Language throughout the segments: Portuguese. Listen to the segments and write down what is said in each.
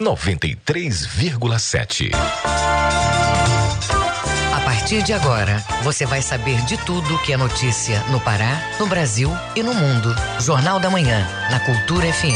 93,7. A partir de agora, você vai saber de tudo que é notícia no Pará, no Brasil e no mundo. Jornal da Manhã, na Cultura FM.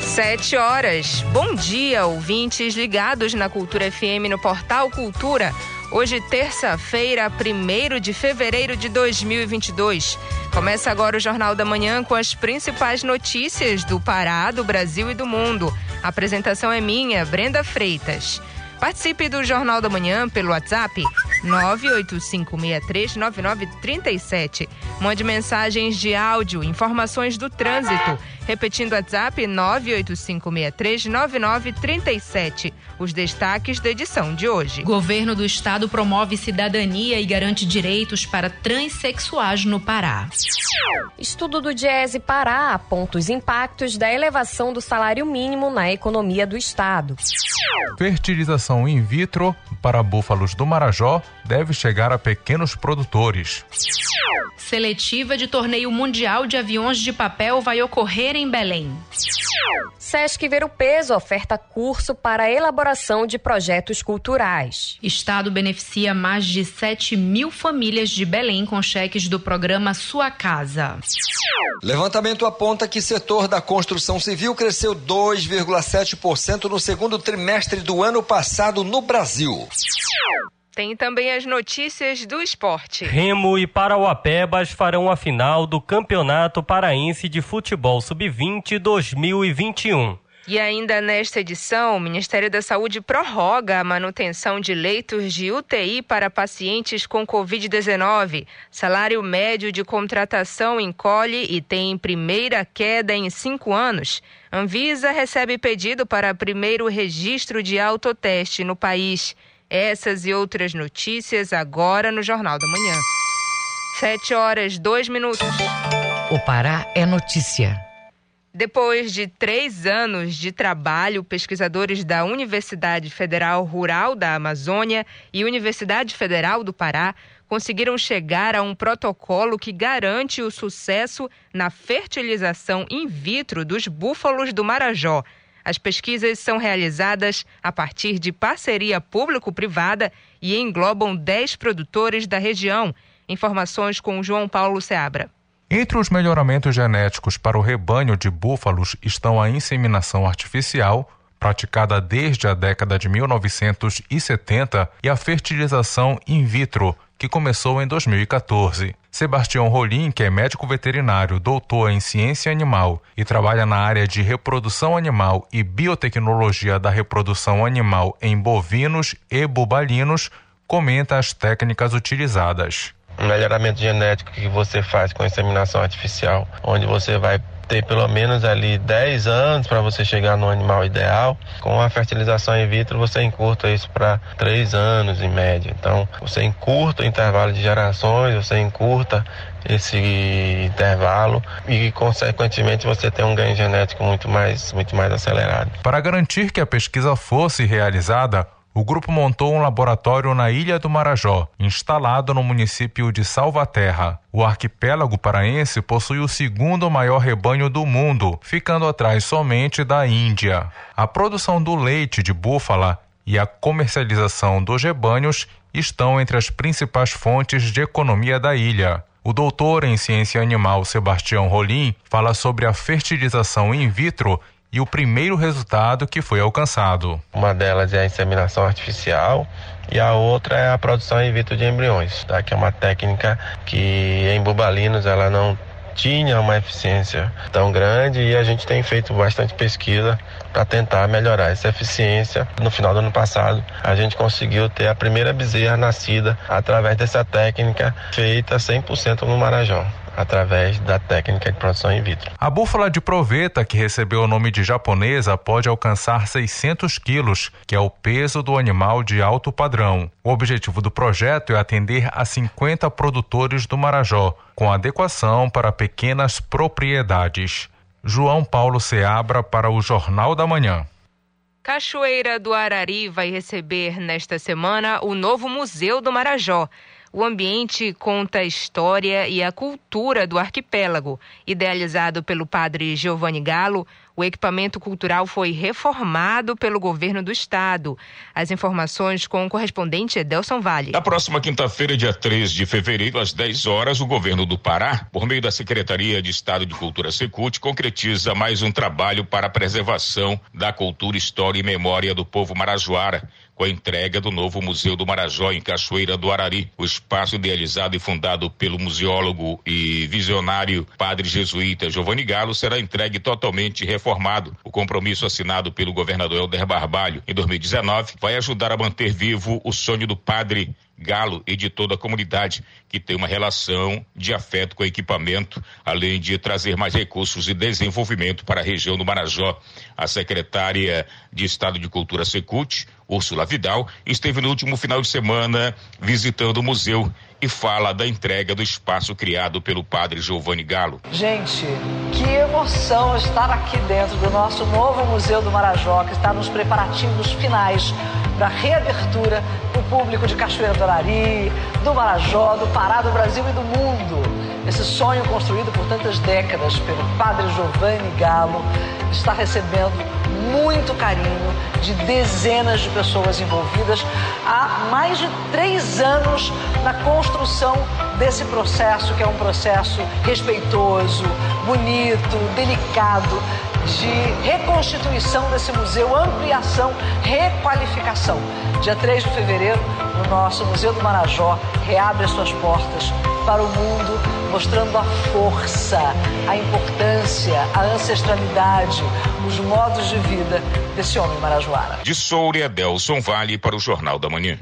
Sete horas. Bom dia, ouvintes ligados na Cultura FM no portal Cultura. Hoje, terça-feira, 1 de fevereiro de 2022. Começa agora o Jornal da Manhã com as principais notícias do Pará, do Brasil e do mundo. A apresentação é minha, Brenda Freitas. Participe do Jornal da Manhã pelo WhatsApp 985639937. Mande mensagens de áudio, informações do trânsito. Repetindo o WhatsApp 985639937. Os destaques da edição de hoje. Governo do Estado promove cidadania e garante direitos para transexuais no Pará. Estudo do Diese Pará aponta os impactos da elevação do salário mínimo na economia do Estado. Fertilização in vitro para búfalos do Marajó deve chegar a pequenos produtores. Seletiva de torneio mundial de aviões de papel vai ocorrer em Belém. Sesc Ver o Peso oferta curso para elaboração de projetos culturais. Estado beneficia mais de 7 mil famílias de Belém com cheques do programa Sua Casa. Levantamento aponta que setor da construção civil cresceu 2,7% no segundo trimestre do ano passado no Brasil. Tem também as notícias do esporte. Remo e Parauapebas farão a final do Campeonato Paraense de Futebol Sub-20 2021. E ainda nesta edição, o Ministério da Saúde prorroga a manutenção de leitos de UTI para pacientes com Covid-19. Salário médio de contratação encolhe e tem primeira queda em cinco anos. Anvisa recebe pedido para primeiro registro de autoteste no país. Essas e outras notícias agora no Jornal da Manhã. Sete horas, dois minutos. O Pará é notícia. Depois de três anos de trabalho, pesquisadores da Universidade Federal Rural da Amazônia e Universidade Federal do Pará conseguiram chegar a um protocolo que garante o sucesso na fertilização in vitro dos búfalos do Marajó. As pesquisas são realizadas a partir de parceria público-privada e englobam 10 produtores da região. Informações com João Paulo Seabra. Entre os melhoramentos genéticos para o rebanho de búfalos estão a inseminação artificial, praticada desde a década de 1970, e a fertilização in vitro, que começou em 2014. Sebastião Rolim, que é médico veterinário, doutor em ciência animal e trabalha na área de reprodução animal e biotecnologia da reprodução animal em bovinos e bubalinos, comenta as técnicas utilizadas. O melhoramento genético que você faz com a inseminação artificial, onde você vai ter pelo menos ali 10 anos para você chegar no animal ideal. Com a fertilização in vitro, você encurta isso para 3 anos em média. Então, você encurta o intervalo de gerações, você encurta esse intervalo e, consequentemente, você tem um ganho genético muito mais, muito mais acelerado. Para garantir que a pesquisa fosse realizada, o grupo montou um laboratório na Ilha do Marajó, instalado no município de Salvaterra. O arquipélago paraense possui o segundo maior rebanho do mundo, ficando atrás somente da Índia. A produção do leite de búfala e a comercialização dos rebanhos estão entre as principais fontes de economia da ilha. O doutor em ciência animal Sebastião Rolim fala sobre a fertilização in vitro e o primeiro resultado que foi alcançado. Uma delas é a inseminação artificial e a outra é a produção in vitro de embriões, tá? que é uma técnica que em bubalinos ela não tinha uma eficiência tão grande e a gente tem feito bastante pesquisa para tentar melhorar essa eficiência. No final do ano passado, a gente conseguiu ter a primeira bezerra nascida através dessa técnica feita 100% no Marajó através da técnica de produção in vitro. A búfala de proveta, que recebeu o nome de japonesa, pode alcançar 600 quilos, que é o peso do animal de alto padrão. O objetivo do projeto é atender a 50 produtores do Marajó, com adequação para pequenas propriedades. João Paulo Seabra para o Jornal da Manhã. Cachoeira do Arari vai receber nesta semana o novo Museu do Marajó. O ambiente conta a história e a cultura do arquipélago. Idealizado pelo padre Giovanni Galo, O equipamento cultural foi reformado pelo governo do estado. As informações com o correspondente Edelson Vale. Na próxima quinta-feira, dia 3 de fevereiro, às 10 horas, o governo do Pará, por meio da Secretaria de Estado de Cultura Secult, concretiza mais um trabalho para a preservação da cultura, história e memória do povo marajoara com a entrega do novo Museu do Marajó em Cachoeira do Arari. O espaço idealizado e fundado pelo museólogo e visionário padre jesuíta Giovanni Galo será entregue totalmente reformado. O compromisso assinado pelo governador Helder Barbalho em 2019 vai ajudar a manter vivo o sonho do padre Galo e de toda a comunidade, que tem uma relação de afeto com o equipamento, além de trazer mais recursos e desenvolvimento para a região do Marajó. A secretária de Estado de Cultura Secult, Úrsula Vidal, esteve no último final de semana visitando o museu e fala da entrega do espaço criado pelo padre Giovanni Galo. Gente, que emoção estar aqui dentro do nosso novo Museu do Marajó, que está nos preparativos finais para a reabertura público de Cachoeira do Arari, do Marajó, do Pará, do Brasil e do mundo. Esse sonho construído por tantas décadas pelo padre Giovanni Galo está recebendo muito carinho de dezenas de pessoas envolvidas há mais de três anos na construção desse processo, que é um processo respeitoso, bonito, delicado, de reconstituição desse museu, ampliação, requalificação. Dia 3 de fevereiro, o nosso Museu do Marajó reabre as suas portas para o mundo, mostrando a força, a importância, a ancestralidade, os modos de vida desse homem marajoara. De Soura, Delson Vale para o Jornal da Manhã.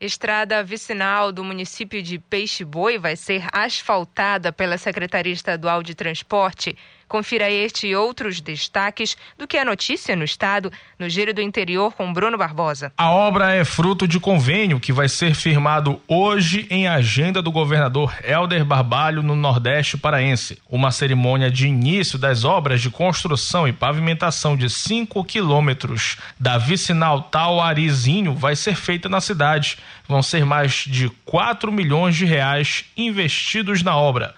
Estrada vicinal do município de Peixe Boi vai ser asfaltada pela Secretaria Estadual de Transporte Confira este e outros destaques do que é notícia no estado, no Giro do Interior com Bruno Barbosa. A obra é fruto de convênio que vai ser firmado hoje em agenda do governador Helder Barbalho no Nordeste Paraense. Uma cerimônia de início das obras de construção e pavimentação de 5 quilômetros da vicinal Tauarizinho vai ser feita na cidade. Vão ser mais de 4 milhões de reais investidos na obra.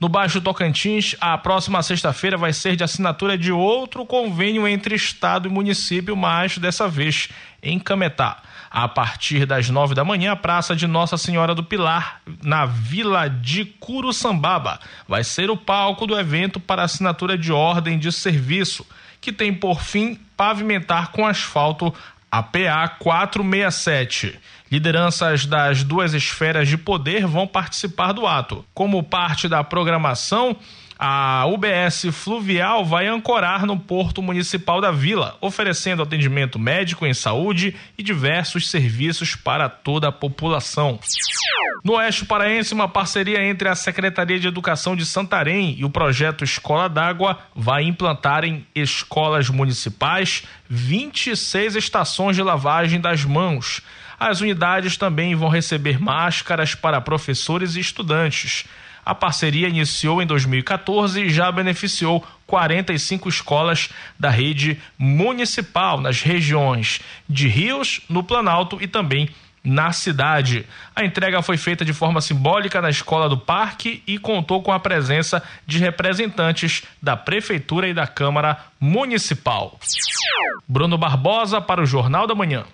No Baixo Tocantins, a próxima sexta-feira vai ser de assinatura de outro convênio entre Estado e município, mas dessa vez em Cametá. A partir das nove da manhã, a Praça de Nossa Senhora do Pilar, na Vila de Curuçambaba, vai ser o palco do evento para assinatura de ordem de serviço, que tem por fim pavimentar com asfalto a PA 467. Lideranças das duas esferas de poder vão participar do ato. Como parte da programação, a UBS Fluvial vai ancorar no Porto Municipal da Vila, oferecendo atendimento médico em saúde e diversos serviços para toda a população. No Oeste Paraense, uma parceria entre a Secretaria de Educação de Santarém e o projeto Escola d'Água vai implantar em escolas municipais 26 estações de lavagem das mãos. As unidades também vão receber máscaras para professores e estudantes. A parceria iniciou em 2014 e já beneficiou 45 escolas da rede municipal nas regiões de Rios, no Planalto e também na cidade. A entrega foi feita de forma simbólica na Escola do Parque e contou com a presença de representantes da Prefeitura e da Câmara Municipal. Bruno Barbosa para o Jornal da Manhã.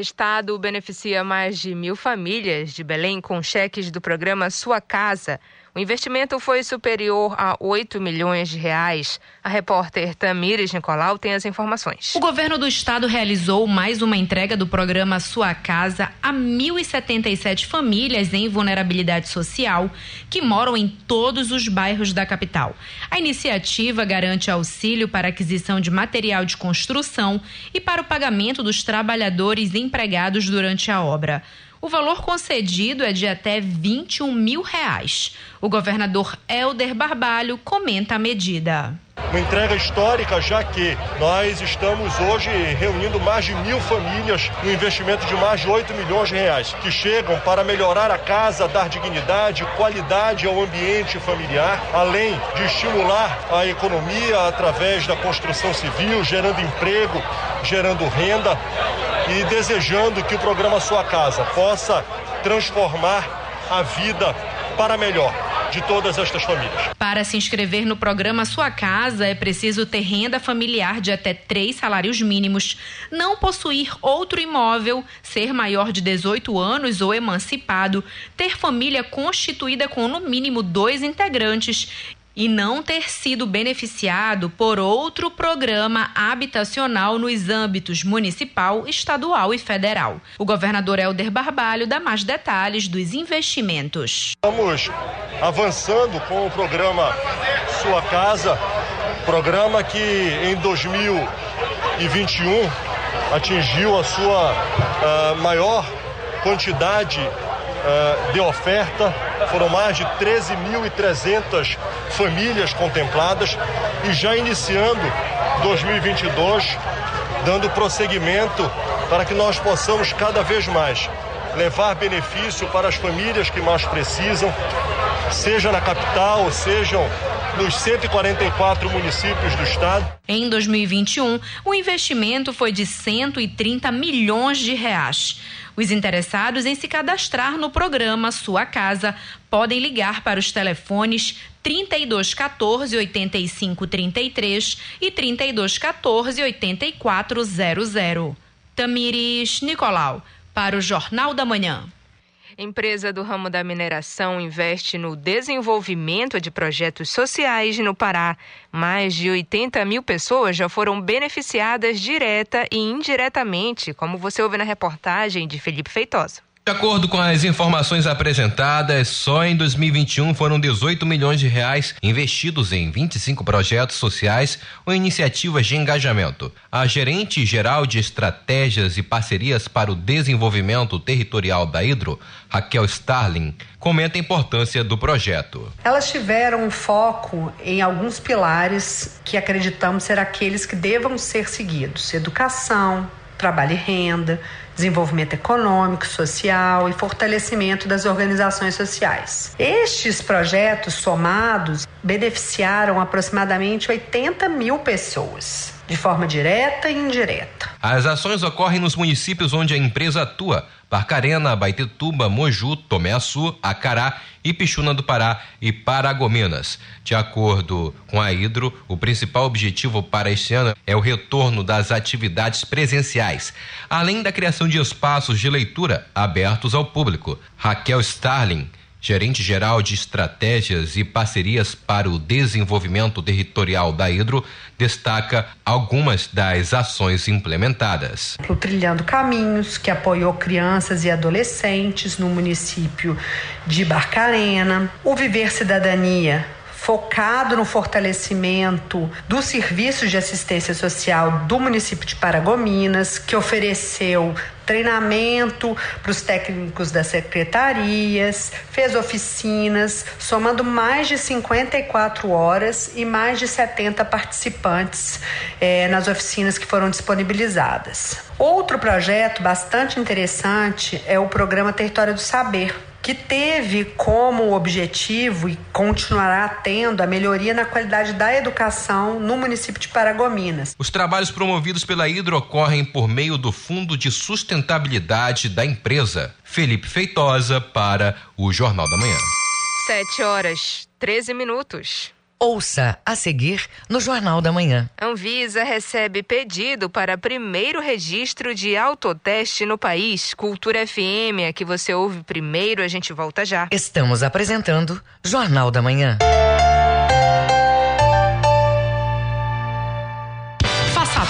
Estado beneficia mais de mil famílias de Belém com cheques do programa Sua Casa. O investimento foi superior a 8 milhões de reais. A repórter Tamires Nicolau tem as informações. O governo do estado realizou mais uma entrega do programa Sua Casa a 1.077 famílias em vulnerabilidade social que moram em todos os bairros da capital. A iniciativa garante auxílio para aquisição de material de construção e para o pagamento dos trabalhadores empregados durante a obra. O valor concedido é de até 21 mil reais. O governador Helder Barbalho comenta a medida. Uma entrega histórica, já que nós estamos hoje reunindo mais de mil famílias no investimento de mais de 8 milhões de reais, que chegam para melhorar a casa, dar dignidade, qualidade ao ambiente familiar, além de estimular a economia através da construção civil, gerando emprego, gerando renda e desejando que o programa Sua Casa possa transformar a vida para melhor de todas estas famílias. Para se inscrever no programa Sua Casa, é preciso ter renda familiar de até três salários mínimos, não possuir outro imóvel, ser maior de 18 anos ou emancipado, ter família constituída com no mínimo dois integrantes e não ter sido beneficiado por outro programa habitacional nos âmbitos municipal, estadual e federal. O governador Helder Barbalho dá mais detalhes dos investimentos. Estamos avançando com o programa Sua Casa, programa que em 2021 atingiu a sua uh, maior quantidade uh, de oferta. Foram mais de 13.300 famílias contempladas e já iniciando 2022, dando prosseguimento para que nós possamos cada vez mais levar benefício para as famílias que mais precisam, seja na capital, sejam nos 144 municípios do estado. Em 2021, o investimento foi de 130 milhões de reais. Os interessados em se cadastrar no programa Sua Casa podem ligar para os telefones 3214 8533 e 3214 8400. Tamires Nicolau, para o Jornal da Manhã. Empresa do ramo da mineração investe no desenvolvimento de projetos sociais no Pará. Mais de 80 mil pessoas já foram beneficiadas direta e indiretamente, como você ouve na reportagem de Felipe Feitosa. De acordo com as informações apresentadas, só em 2021 foram 18 milhões de reais investidos em 25 projetos sociais ou iniciativas de engajamento. A gerente geral de estratégias e parcerias para o desenvolvimento territorial da Hidro, Raquel Starling, comenta a importância do projeto. Elas tiveram um foco em alguns pilares que acreditamos ser aqueles que devam ser seguidos: educação, trabalho e renda, desenvolvimento econômico, social e fortalecimento das organizações sociais. Estes projetos somados beneficiaram aproximadamente 80 mil pessoas, de forma direta e indireta. As ações ocorrem nos municípios onde a empresa atua Barcarena, Baitetuba, Moju, Tomé Açu, Acará, Ipixuna do Pará e Paragominas. De acordo com a Hidro, o principal objetivo para este ano é o retorno das atividades presenciais, além da criação de espaços de leitura abertos ao público. Raquel Starling, gerente geral de estratégias e parcerias para o desenvolvimento territorial da Hidro, destaca algumas das ações implementadas. O Trilhando Caminhos, que apoiou crianças e adolescentes no município de Barcarena, o Viver Cidadania, focado no fortalecimento dos serviços de assistência social do município de Paragominas, que ofereceu treinamento para os técnicos das secretarias, fez oficinas, somando mais de 54 horas e mais de 70 participantes eh, nas oficinas que foram disponibilizadas. Outro projeto bastante interessante é o programa Território do Saber, que teve como objetivo e continuará tendo a melhoria na qualidade da educação no município de Paragominas. Os trabalhos promovidos pela Hidro ocorrem por meio do Fundo de Sustentabilidade da empresa. Felipe Feitosa para o Jornal da Manhã. 7 horas 13 minutos. Ouça a seguir no Jornal da Manhã. Anvisa recebe pedido para primeiro registro de autoteste no país. Cultura FM, é que você ouve primeiro, a gente volta já. Estamos apresentando Jornal da Manhã.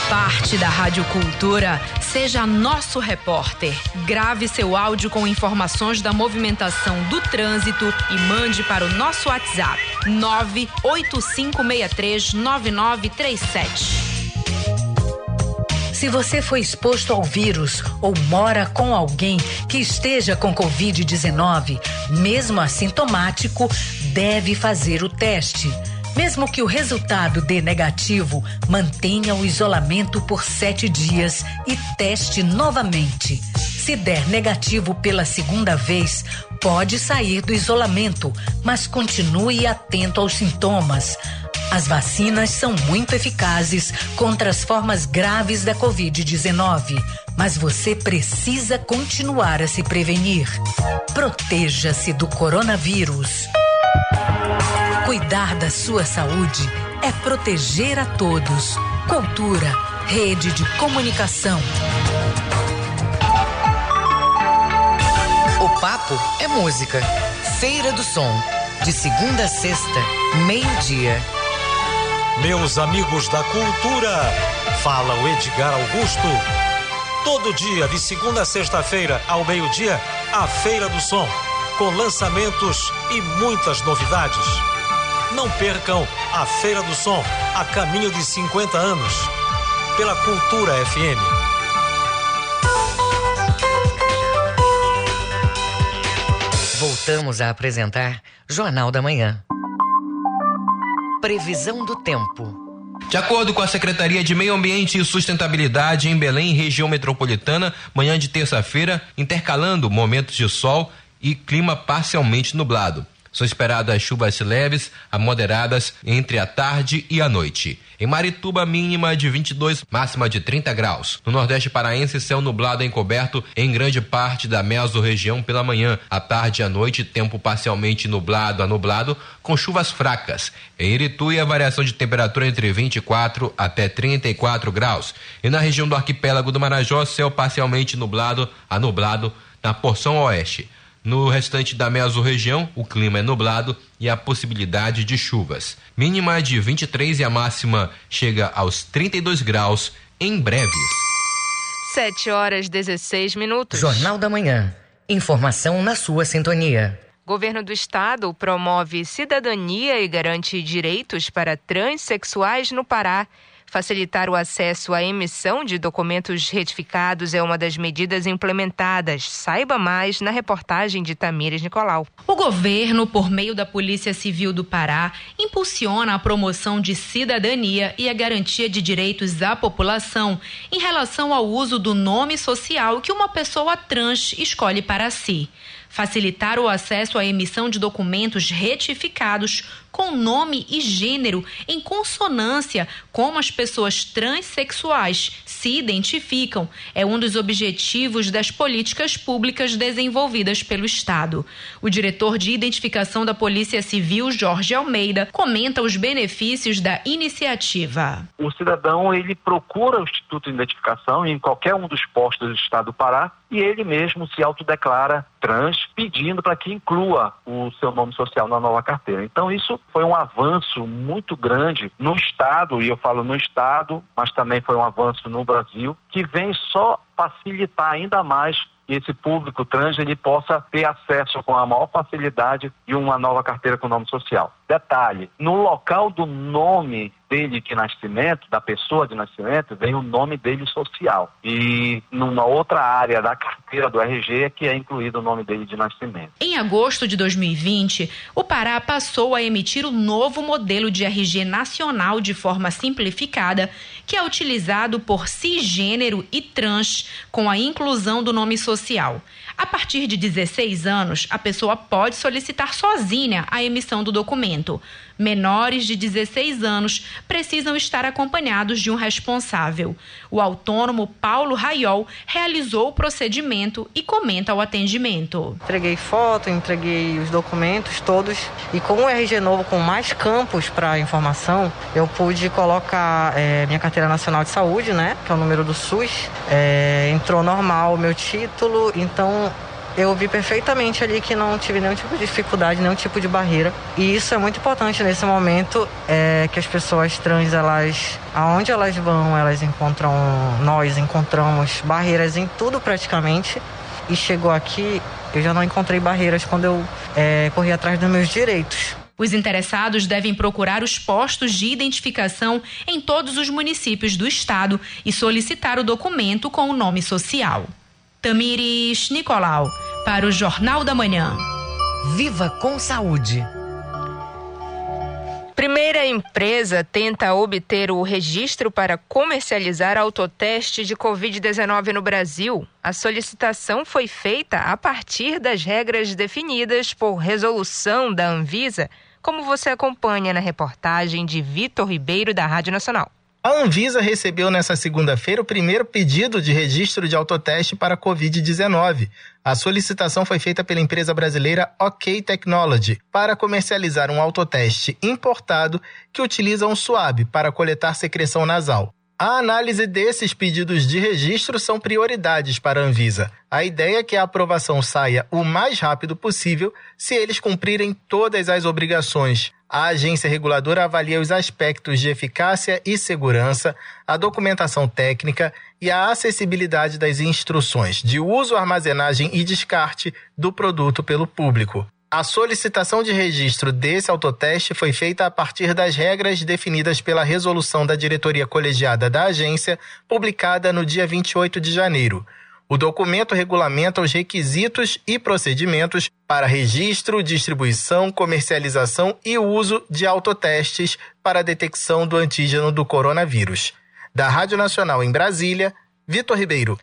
Parte da Rádio Cultura. Seja nosso repórter. Grave seu áudio com informações da movimentação do trânsito e mande para o nosso WhatsApp 985639937. Se você foi exposto ao vírus ou mora com alguém que esteja com Covid-19, mesmo assintomático, deve fazer o teste. Mesmo que o resultado dê negativo, mantenha o isolamento por sete dias e teste novamente. Se der negativo pela segunda vez, pode sair do isolamento, mas continue atento aos sintomas. As vacinas são muito eficazes contra as formas graves da Covid-19, mas você precisa continuar a se prevenir. Proteja-se do coronavírus. Cuidar da sua saúde é proteger a todos. Cultura, rede de comunicação. O papo é música. Feira do Som. De segunda a sexta, meio-dia. Meus amigos da cultura, fala o Edgar Augusto. Todo dia, de segunda a sexta-feira, ao meio-dia, a Feira do Som, com lançamentos e muitas novidades. Não percam a Feira do Som, a caminho de 50 anos, pela Cultura FM. Voltamos a apresentar Jornal da Manhã. Previsão do tempo. De acordo com a Secretaria de Meio Ambiente e Sustentabilidade em Belém, região metropolitana, manhã de terça-feira, intercalando momentos de sol e clima parcialmente nublado. São esperadas chuvas leves a moderadas entre a tarde e a noite. Em Marituba, mínima de 22, máxima de 30 graus. No Nordeste Paraense, céu nublado encoberto em grande parte da mesorregião pela manhã. À tarde e à noite, tempo parcialmente nublado a nublado, com chuvas fracas. Em Irituí, a variação de temperatura entre 24 até 34 graus. E na região do arquipélago do Marajó, céu parcialmente nublado a nublado na porção oeste. No restante da mesorregião, o clima é nublado e há possibilidade de chuvas. Mínima de 23 e a máxima chega aos 32 graus em breves. 7 horas 16 minutos. Jornal da Manhã. Informação na sua sintonia. Governo do Estado promove cidadania e garante direitos para transexuais no Pará. Facilitar o acesso à emissão de documentos retificados é uma das medidas implementadas. Saiba mais na reportagem de Tamires Nicolau. O governo, por meio da Polícia Civil do Pará, impulsiona a promoção de cidadania e a garantia de direitos à população em relação ao uso do nome social que uma pessoa trans escolhe para si facilitar o acesso à emissão de documentos retificados com nome e gênero em consonância como as pessoas transexuais se identificam é um dos objetivos das políticas públicas desenvolvidas pelo Estado. O diretor de identificação da Polícia Civil, Jorge Almeida, comenta os benefícios da iniciativa. O cidadão ele procura o Instituto de Identificação em qualquer um dos postos do Estado do Pará e ele mesmo se autodeclara trans, pedindo para que inclua o seu nome social na nova carteira. Então isso foi um avanço muito grande no Estado, e eu falo no Estado, mas também foi um avanço no Brasil, que vem só facilitar ainda mais que esse público trans ele possa ter acesso com a maior facilidade de uma nova carteira com nome social. Detalhe, no local do nome dele de nascimento, da pessoa de nascimento, vem o nome dele social. E numa outra área da carteira do RG é que é incluído o nome dele de nascimento. Em agosto de 2020, o Pará passou a emitir o novo modelo de RG nacional de forma simplificada, que é utilizado por cisgênero e trans, com a inclusão do nome social. A partir de 16 anos, a pessoa pode solicitar sozinha a emissão do documento. Menores de 16 anos precisam estar acompanhados de um responsável. O autônomo Paulo Raiol realizou o procedimento e comenta o atendimento. Entreguei foto, entreguei os documentos todos e com o RG novo, com mais campos para informação, eu pude colocar é, minha carteira nacional de saúde, né, que é o número do SUS, é, entrou normal o meu título, então eu vi perfeitamente ali que não tive nenhum tipo de dificuldade, nenhum tipo de barreira. E isso é muito importante nesse momento, é que as pessoas trans, elas, aonde elas vão, elas encontram, nós encontramos barreiras em tudo praticamente. E chegou aqui, eu já não encontrei barreiras quando eu é, corri atrás dos meus direitos. Os interessados devem procurar os postos de identificação em todos os municípios do estado e solicitar o documento com o nome social. Tamires Nicolau, para o Jornal da Manhã. Viva com saúde. Primeira empresa tenta obter o registro para comercializar autoteste de Covid-19 no Brasil. A solicitação foi feita a partir das regras definidas por resolução da Anvisa, como você acompanha na reportagem de Vitor Ribeiro, da Rádio Nacional. A Anvisa recebeu nesta segunda-feira o primeiro pedido de registro de autoteste para Covid-19. A solicitação foi feita pela empresa brasileira OK Technology para comercializar um autoteste importado que utiliza um suave para coletar secreção nasal. A análise desses pedidos de registro são prioridades para a Anvisa. A ideia é que a aprovação saia o mais rápido possível se eles cumprirem todas as obrigações. A agência reguladora avalia os aspectos de eficácia e segurança, a documentação técnica e a acessibilidade das instruções de uso, armazenagem e descarte do produto pelo público. A solicitação de registro desse autoteste foi feita a partir das regras definidas pela resolução da diretoria colegiada da agência, publicada no dia 28 de janeiro. O documento regulamenta os requisitos e procedimentos para registro, distribuição, comercialização e uso de autotestes para a detecção do antígeno do coronavírus. Da Rádio Nacional em Brasília, Vitor Ribeiro.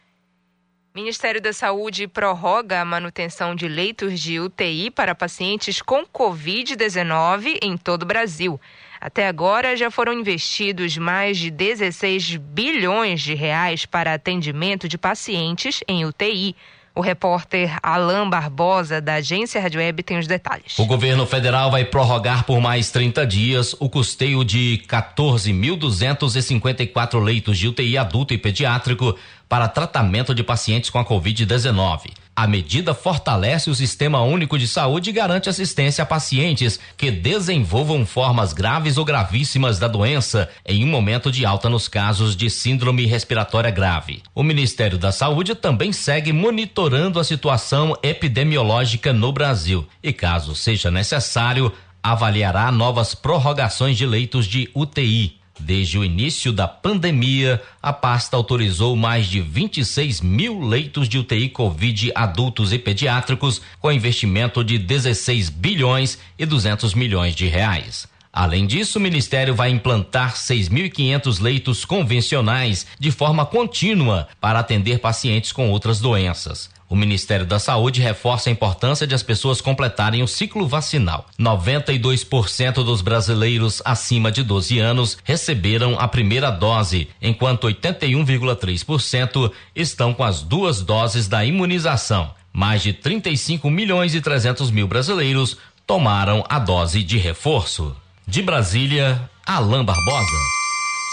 Ministério da Saúde prorroga a manutenção de leitos de UTI para pacientes com Covid-19 em todo o Brasil. Até agora já foram investidos mais de 16 bilhões de reais para atendimento de pacientes em UTI. O repórter Alain Barbosa, da agência Rádio Web, tem os detalhes. O governo federal vai prorrogar por mais 30 dias o custeio de 14.254 leitos de UTI adulto e pediátrico para tratamento de pacientes com a Covid-19. A medida fortalece o Sistema Único de Saúde e garante assistência a pacientes que desenvolvam formas graves ou gravíssimas da doença em um momento de alta nos casos de síndrome respiratória grave. O Ministério da Saúde também segue monitorando a situação epidemiológica no Brasil e, caso seja necessário, avaliará novas prorrogações de leitos de UTI. Desde o início da pandemia, a pasta autorizou mais de 26 mil leitos de UTI Covid adultos e pediátricos, com investimento de 16 bilhões e 200 milhões de reais. Além disso, o Ministério vai implantar 6.500 leitos convencionais de forma contínua para atender pacientes com outras doenças. O Ministério da Saúde reforça a importância de as pessoas completarem o ciclo vacinal. 92% dos brasileiros acima de 12 anos receberam a primeira dose, enquanto 81,3% estão com as duas doses da imunização. Mais de 35 milhões e 300 mil brasileiros tomaram a dose de reforço. De Brasília, Alain Barbosa.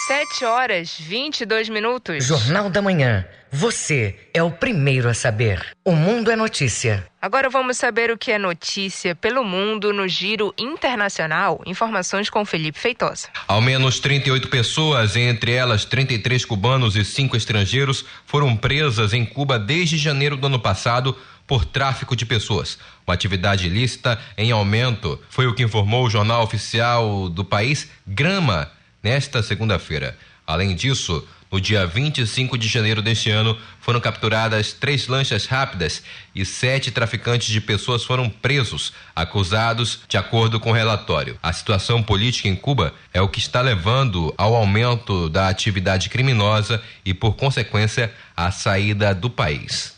7 horas 22 minutos. Jornal da Manhã. Você é o primeiro a saber. O Mundo é Notícia. Agora vamos saber o que é notícia pelo mundo no Giro Internacional. Informações com Felipe Feitosa. Ao menos 38 pessoas, entre elas 33 cubanos e 5 estrangeiros, foram presas em Cuba desde janeiro do ano passado por tráfico de pessoas. Uma atividade ilícita em aumento, foi o que informou o jornal oficial do país, Grama, nesta segunda-feira. Além disso, no dia 25 de janeiro deste ano, foram capturadas três lanchas rápidas e sete traficantes de pessoas foram presos, acusados de acordo com o relatório. A situação política em Cuba é o que está levando ao aumento da atividade criminosa e, por consequência, à saída do país.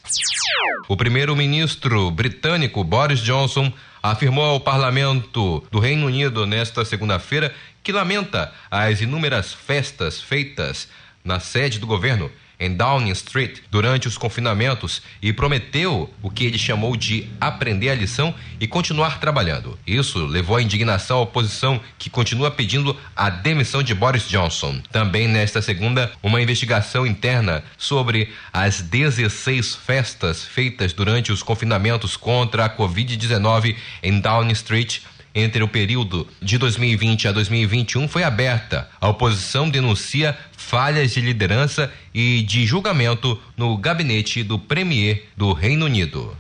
O primeiro-ministro britânico Boris Johnson afirmou ao parlamento do Reino Unido nesta segunda-feira que lamenta as inúmeras festas feitas na sede do governo em Downing Street durante os confinamentos e prometeu o que ele chamou de aprender a lição e continuar trabalhando. Isso levou à indignação à oposição, que continua pedindo a demissão de Boris Johnson. Também nesta segunda, uma investigação interna sobre as 16 festas feitas durante os confinamentos contra a Covid-19 em Downing Street entre o período de 2020 a 2021 foi aberta. A oposição denuncia falhas de liderança e de julgamento no gabinete do Premier do Reino Unido.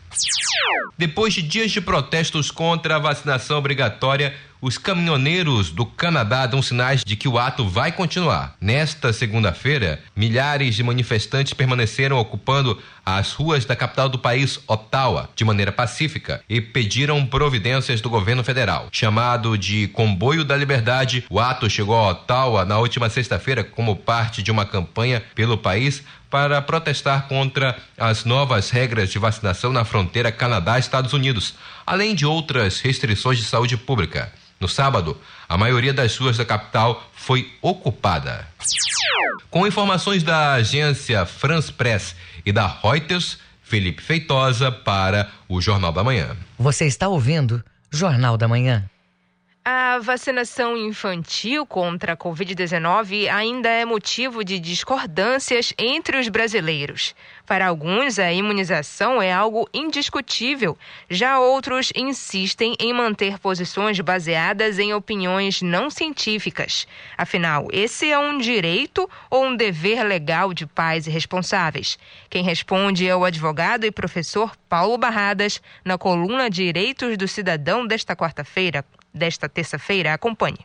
Depois de dias de protestos contra a vacinação obrigatória, os caminhoneiros do Canadá dão sinais de que o ato vai continuar. Nesta segunda-feira, milhares de manifestantes permaneceram ocupando as ruas da capital do país, Ottawa, de maneira pacífica e pediram providências do governo federal. Chamado de Comboio da Liberdade, o ato chegou a Ottawa na última sexta-feira como parte de uma campanha pelo país para protestar contra as novas regras de vacinação na fronteira Canadá-Estados Unidos. Além de outras restrições de saúde pública. No sábado, a maioria das ruas da capital foi ocupada. Com informações da agência France Press e da Reuters, Felipe Feitosa para o Jornal da Manhã. Você está ouvindo Jornal da Manhã. A vacinação infantil contra a Covid-19 ainda é motivo de discordâncias entre os brasileiros. Para alguns, a imunização é algo indiscutível, já outros insistem em manter posições baseadas em opiniões não científicas. Afinal, esse é um direito ou um dever legal de pais e responsáveis? Quem responde é o advogado e professor Paulo Barradas, na coluna Direitos do Cidadão desta quarta-feira desta terça-feira. Acompanhe.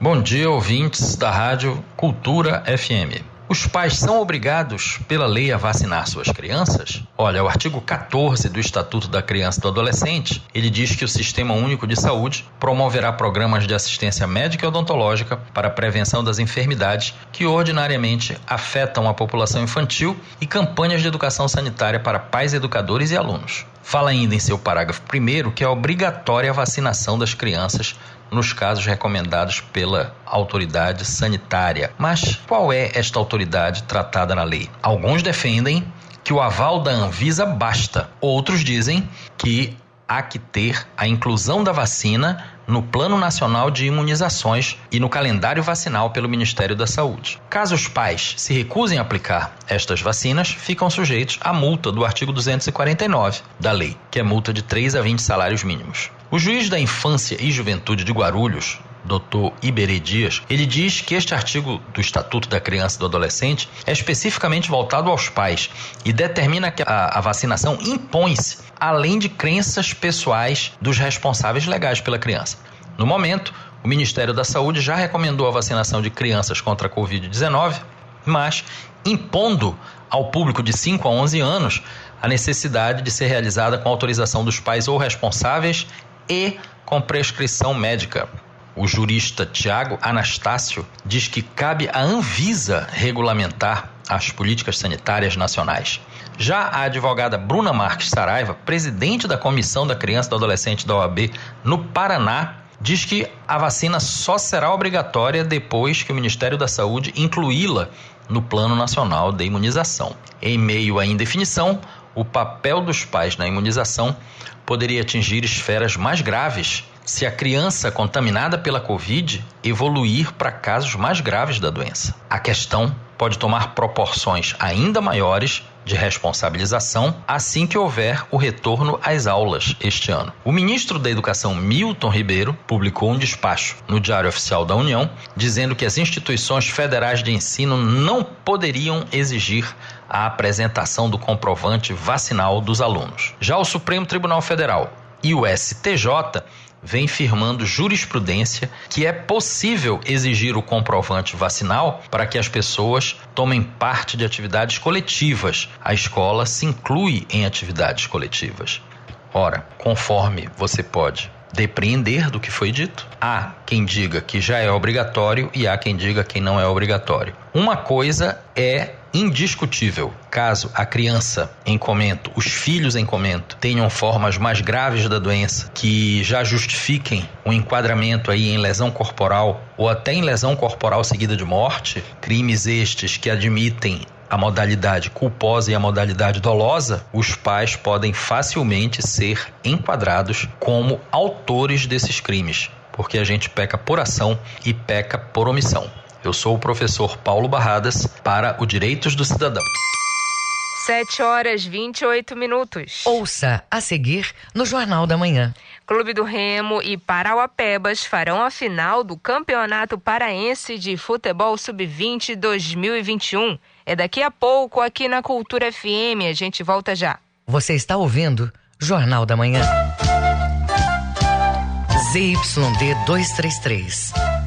Bom dia, ouvintes da Rádio Cultura FM. Os pais são obrigados pela lei a vacinar suas crianças? Olha, o artigo 14 do Estatuto da Criança e do Adolescente, ele diz que o Sistema Único de Saúde promoverá programas de assistência médica e odontológica para a prevenção das enfermidades que ordinariamente afetam a população infantil e campanhas de educação sanitária para pais, educadores e alunos. Fala ainda em seu parágrafo 1 que é obrigatória a vacinação das crianças nos casos recomendados pela autoridade sanitária. Mas qual é esta autoridade tratada na lei? Alguns defendem que o aval da Anvisa basta, outros dizem que há que ter a inclusão da vacina no Plano Nacional de Imunizações e no calendário vacinal pelo Ministério da Saúde. Caso os pais se recusem a aplicar estas vacinas, ficam sujeitos à multa do artigo 249 da lei, que é multa de 3 a 20 salários mínimos. O juiz da Infância e Juventude de Guarulhos, Dr. Iberê Dias, ele diz que este artigo do Estatuto da Criança e do Adolescente é especificamente voltado aos pais e determina que a, a vacinação impõe-se além de crenças pessoais dos responsáveis legais pela criança. No momento, o Ministério da Saúde já recomendou a vacinação de crianças contra a Covid-19, mas impondo ao público de 5 a 11 anos a necessidade de ser realizada com autorização dos pais ou responsáveis e com prescrição médica. O jurista Tiago Anastácio diz que cabe à Anvisa regulamentar as políticas sanitárias nacionais. Já a advogada Bruna Marques Saraiva, presidente da Comissão da Criança e do Adolescente da OAB no Paraná, diz que a vacina só será obrigatória depois que o Ministério da Saúde incluí-la no Plano Nacional de Imunização. Em meio à indefinição, o papel dos pais na imunização poderia atingir esferas mais graves se a criança contaminada pela Covid evoluir para casos mais graves da doença. A questão pode tomar proporções ainda maiores de responsabilização assim que houver o retorno às aulas este ano. O ministro da Educação, Milton Ribeiro, publicou um despacho no Diário Oficial da União dizendo que as instituições federais de ensino não poderiam exigir a apresentação do comprovante vacinal dos alunos. Já o Supremo Tribunal Federal e o STJ vem firmando jurisprudência que é possível exigir o comprovante vacinal para que as pessoas tomem parte de atividades coletivas. A escola se inclui em atividades coletivas. Ora, conforme você pode depreender do que foi dito, há quem diga que já é obrigatório e há quem diga que não é obrigatório. Uma coisa é indiscutível. Caso a criança em comento, os filhos em comento, tenham formas mais graves da doença que já justifiquem o um enquadramento aí em lesão corporal ou até em lesão corporal seguida de morte, crimes estes que admitem a modalidade culposa e a modalidade dolosa, os pais podem facilmente ser enquadrados como autores desses crimes, porque a gente peca por ação e peca por omissão. Eu sou o professor Paulo Barradas para o Direitos do Cidadão. 7 horas 28 minutos. Ouça a seguir no Jornal da Manhã. Clube do Remo e Parauapebas farão a final do Campeonato Paraense de Futebol Sub-20 2021. É daqui a pouco aqui na Cultura FM. A gente volta já. Você está ouvindo Jornal da Manhã. ZYD 233,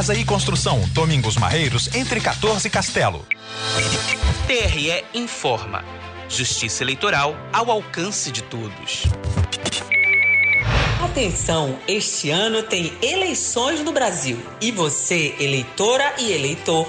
Casa e Construção, Domingos Marreiros, entre 14 e Castelo. TRE informa. Justiça eleitoral ao alcance de todos. Atenção, este ano tem eleições no Brasil e você, eleitora e eleitor,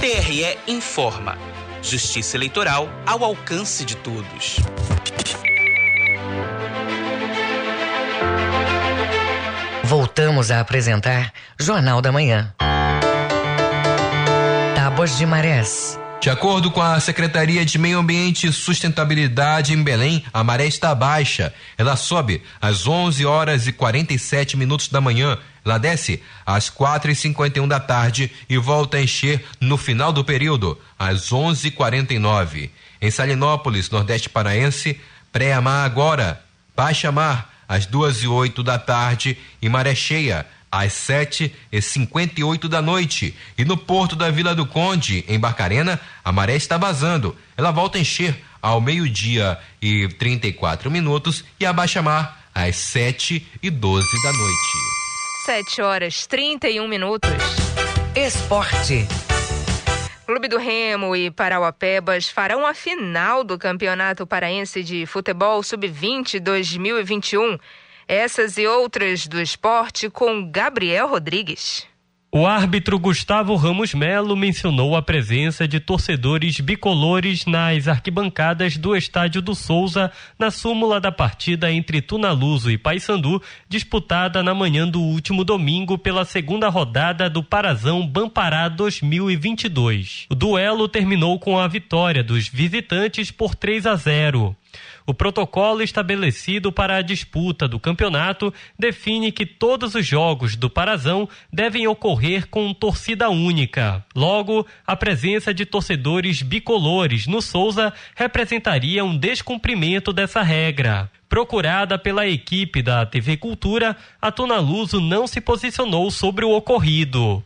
TRE informa. Justiça eleitoral ao alcance de todos. Voltamos a apresentar Jornal da Manhã. Tábuas de Marés. De acordo com a Secretaria de Meio Ambiente e Sustentabilidade em Belém, a maré está baixa. Ela sobe às 11 horas e 47 minutos da manhã. Ela desce às 4 e 51 da tarde e volta a encher no final do período, às 11 e 49 Em Salinópolis, Nordeste Paraense, pré-mar agora, baixa mar, às 2 e 8 da tarde e maré cheia, às 7 e 58 da noite. E no porto da Vila do Conde, em Barcarena, a maré está vazando. Ela volta a encher ao meio-dia e 34 minutos e a baixa mar às 7 e 12 da noite. 7 horas 31 minutos. Esporte. Clube do Remo e Parauapebas farão a final do Campeonato Paraense de Futebol Sub-20 2021. Essas e outras do esporte com Gabriel Rodrigues. O árbitro Gustavo Ramos Melo mencionou a presença de torcedores bicolores nas arquibancadas do Estádio do Souza na súmula da partida entre Tunaluso e Paysandu, disputada na manhã do último domingo pela segunda rodada do Parazão Bampará 2022. O duelo terminou com a vitória dos visitantes por 3 a 0. O protocolo estabelecido para a disputa do campeonato define que todos os jogos do Parazão devem ocorrer com torcida única. Logo, a presença de torcedores bicolores no Souza representaria um descumprimento dessa regra. Procurada pela equipe da TV Cultura, a Tona Luso não se posicionou sobre o ocorrido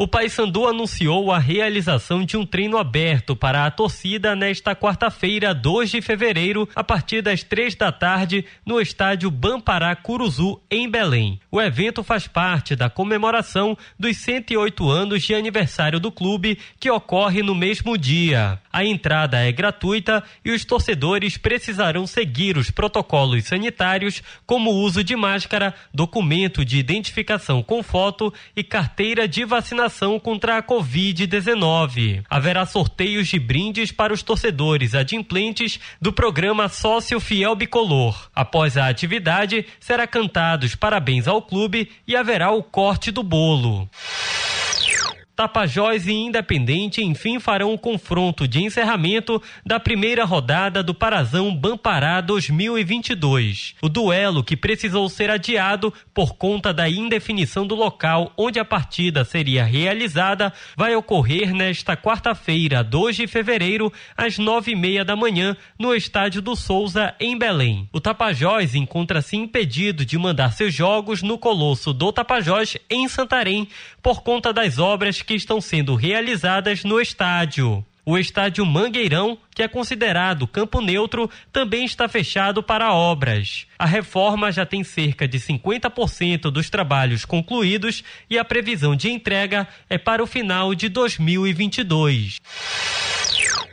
o Paysandu anunciou a realização de um treino aberto para a torcida nesta quarta-feira, 2 de fevereiro, a partir das três da tarde, no estádio Bampará Curuzu, em Belém. O evento faz parte da comemoração dos 108 anos de aniversário do clube, que ocorre no mesmo dia. A entrada é gratuita e os torcedores precisarão seguir os protocolos sanitários, como o uso de máscara, documento de identificação com foto e carteira de vacinação vacinação contra a Covid-19. Haverá sorteios de brindes para os torcedores adimplentes do programa Sócio Fiel Bicolor. Após a atividade, será cantados parabéns ao clube e haverá o corte do bolo. Tapajós e Independente enfim farão o confronto de encerramento da primeira rodada do Parazão Bampará 2022. O duelo que precisou ser adiado por conta da indefinição do local onde a partida seria realizada vai ocorrer nesta quarta-feira, 2 de fevereiro, às nove e meia da manhã, no Estádio do Souza, em Belém. O Tapajós encontra-se impedido de mandar seus jogos no Colosso do Tapajós, em Santarém, por conta das obras que estão sendo realizadas no estádio. O estádio Mangueirão, que é considerado campo neutro, também está fechado para obras. A reforma já tem cerca de 50% dos trabalhos concluídos e a previsão de entrega é para o final de 2022.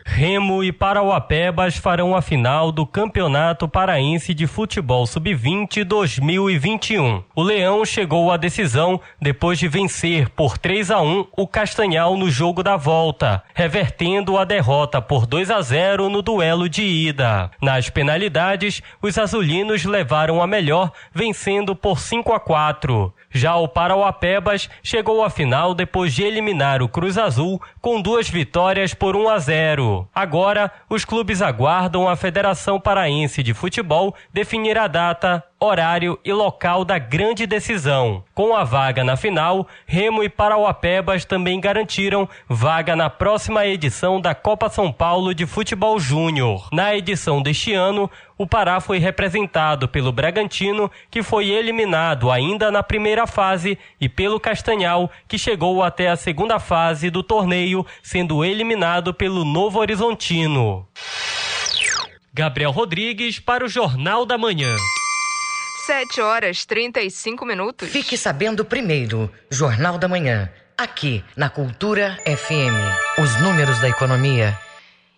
Remo e Parauapebas farão a final do Campeonato Paraense de Futebol Sub-20 2021. O Leão chegou à decisão depois de vencer por 3 a 1 o Castanhal no jogo da volta, revertendo a derrota por 2 a 0 no duelo de ida. Nas penalidades, os azulinos levaram a melhor, vencendo por 5 a 4. Já o Parauapebas chegou à final depois de eliminar o Cruz Azul com duas vitórias por 1 a 0. Agora, os clubes aguardam a Federação Paraense de Futebol definir a data, horário e local da grande decisão. Com a vaga na final, Remo e Parauapebas também garantiram vaga na próxima edição da Copa São Paulo de Futebol Júnior. Na edição deste ano, o Pará foi representado pelo Bragantino, que foi eliminado ainda na primeira fase, e pelo Castanhal, que chegou até a segunda fase do torneio, sendo eliminado pelo Novo Horizontino. Gabriel Rodrigues para o Jornal da Manhã. 7 horas 35 minutos. Fique sabendo primeiro, Jornal da Manhã, aqui na Cultura FM. Os números da economia.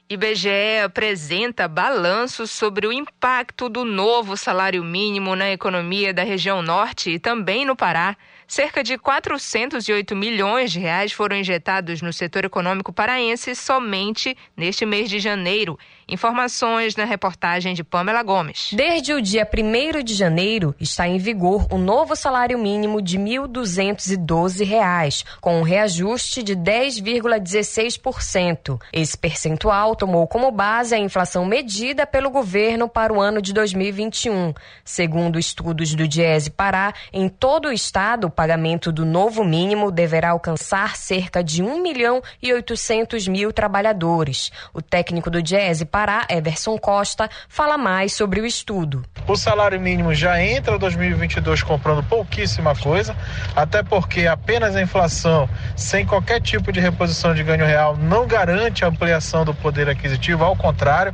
IBGE apresenta balanço sobre o impacto do novo salário mínimo na economia da região norte e também no Pará. Cerca de 408 milhões de reais foram injetados no setor econômico paraense somente neste mês de janeiro. Informações na reportagem de Pamela Gomes. Desde o dia 1 de janeiro está em vigor o novo salário mínimo de R$ 1.212, com um reajuste de 10,16%. Esse percentual tomou como base a inflação medida pelo governo para o ano de 2021. Segundo estudos do Diese Pará, em todo o estado, o pagamento do novo mínimo deverá alcançar cerca de 1 milhão e 800 mil trabalhadores. O técnico do Diese Pará Pará, Everson Costa, fala mais sobre o estudo. O salário mínimo já entra 2022 comprando pouquíssima coisa, até porque apenas a inflação, sem qualquer tipo de reposição de ganho real, não garante a ampliação do poder aquisitivo, ao contrário,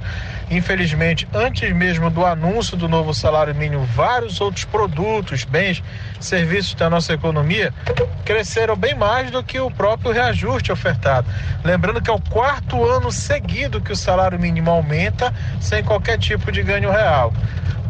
infelizmente, antes mesmo do anúncio do novo salário mínimo, vários outros produtos, bens, serviços da nossa economia cresceram bem mais do que o próprio reajuste ofertado. Lembrando que é o quarto ano seguido que o salário mínimo aumenta sem qualquer tipo de ganho real.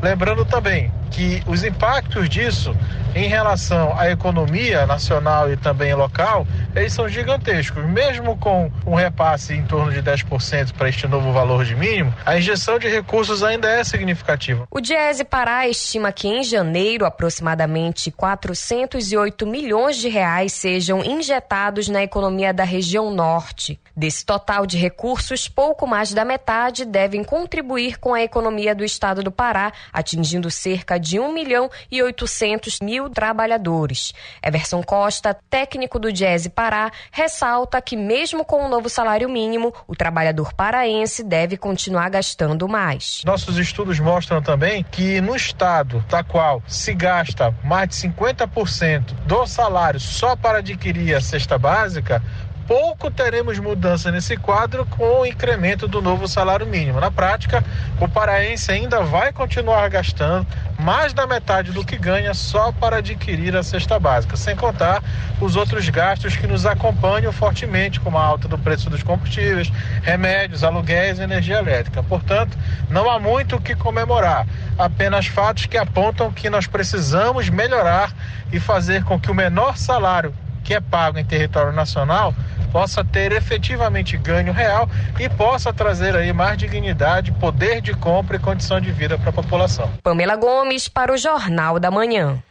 Lembrando também que os impactos disso em relação à economia nacional e também local, eles são gigantescos. Mesmo com um repasse em torno de 10% para este novo valor de mínimo, a injeção de recursos ainda é significativa. O Diese Pará estima que em janeiro aproximadamente 408 milhões de reais sejam injetados na economia da região norte. Desse total de recursos, pouco mais da metade devem contribuir com a economia do estado do Pará, atingindo cerca de 1 milhão e 800 mil trabalhadores. Everson Costa, técnico do Diese Pará, ressalta que mesmo com o novo salário mínimo, o trabalhador paraense deve continuar gastando mais. Nossos estudos mostram também que no estado da qual se gasta mais de 50% do salário só para adquirir a cesta básica, pouco teremos mudança nesse quadro com o incremento do novo salário mínimo. Na prática, o paraense ainda vai continuar gastando mais da metade do que ganha só para adquirir a cesta básica, sem contar os outros gastos que nos acompanham fortemente, como a alta do preço dos combustíveis, remédios, aluguéis e energia elétrica. Portanto, não há muito o que comemorar, apenas fatos que apontam que nós precisamos melhorar e fazer com que o menor salário que é pago em território nacional possa ter efetivamente ganho real e possa trazer aí mais dignidade, poder de compra e condição de vida para a população. Pamela Gomes para o Jornal da Manhã.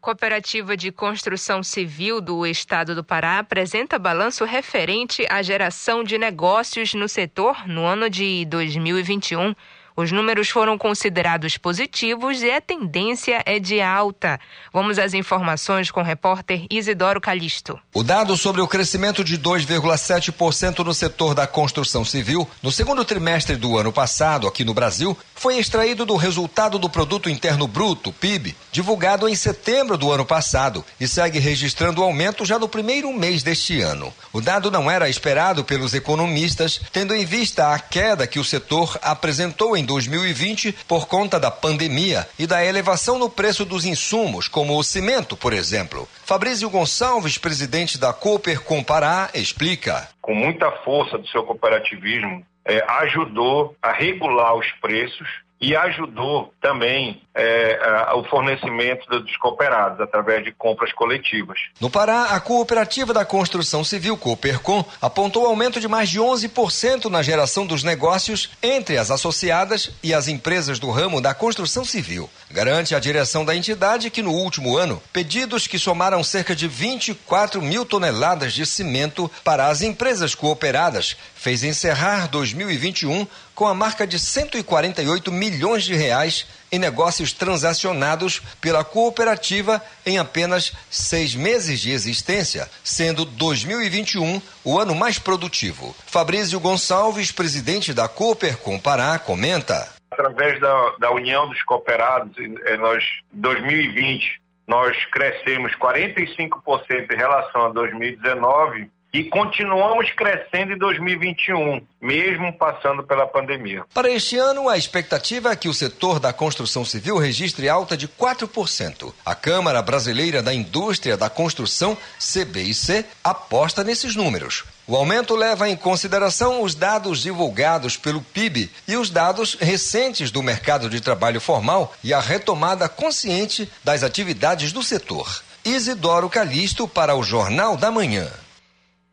Cooperativa de Construção Civil do Estado do Pará apresenta balanço referente à geração de negócios no setor no ano de 2021. Os números foram considerados positivos e a tendência é de alta. Vamos às informações com o repórter Isidoro Calixto. O dado sobre o crescimento de 2,7% no setor da construção civil no segundo trimestre do ano passado aqui no Brasil foi extraído do resultado do Produto Interno Bruto, PIB, divulgado em setembro do ano passado e segue registrando aumento já no primeiro mês deste ano. O dado não era esperado pelos economistas, tendo em vista a queda que o setor apresentou em 2020 por conta da pandemia e da elevação no preço dos insumos, como o cimento, por exemplo. Fabrício Gonçalves, presidente da Cooper Compará, explica. Com muita força do seu cooperativismo, é, ajudou a regular os preços e ajudou também é, o fornecimento dos cooperados através de compras coletivas. No Pará, a Cooperativa da Construção Civil, Coopercom, apontou aumento de mais de 11% na geração dos negócios entre as associadas e as empresas do ramo da construção civil. Garante a direção da entidade que no último ano, pedidos que somaram cerca de 24 mil toneladas de cimento para as empresas cooperadas fez encerrar 2021 com a marca de 148 milhões de reais em negócios transacionados pela cooperativa em apenas seis meses de existência, sendo 2021 o ano mais produtivo. Fabrício Gonçalves, presidente da Coopercom Pará, comenta. Através da, da União dos Cooperados, nós 2020 nós crescemos 45% em relação a 2019 e continuamos crescendo em 2021, mesmo passando pela pandemia. Para este ano, a expectativa é que o setor da construção civil registre alta de 4%. A Câmara Brasileira da Indústria da Construção, CBIC, aposta nesses números. O aumento leva em consideração os dados divulgados pelo PIB e os dados recentes do mercado de trabalho formal e a retomada consciente das atividades do setor. Isidoro Calixto para o Jornal da Manhã.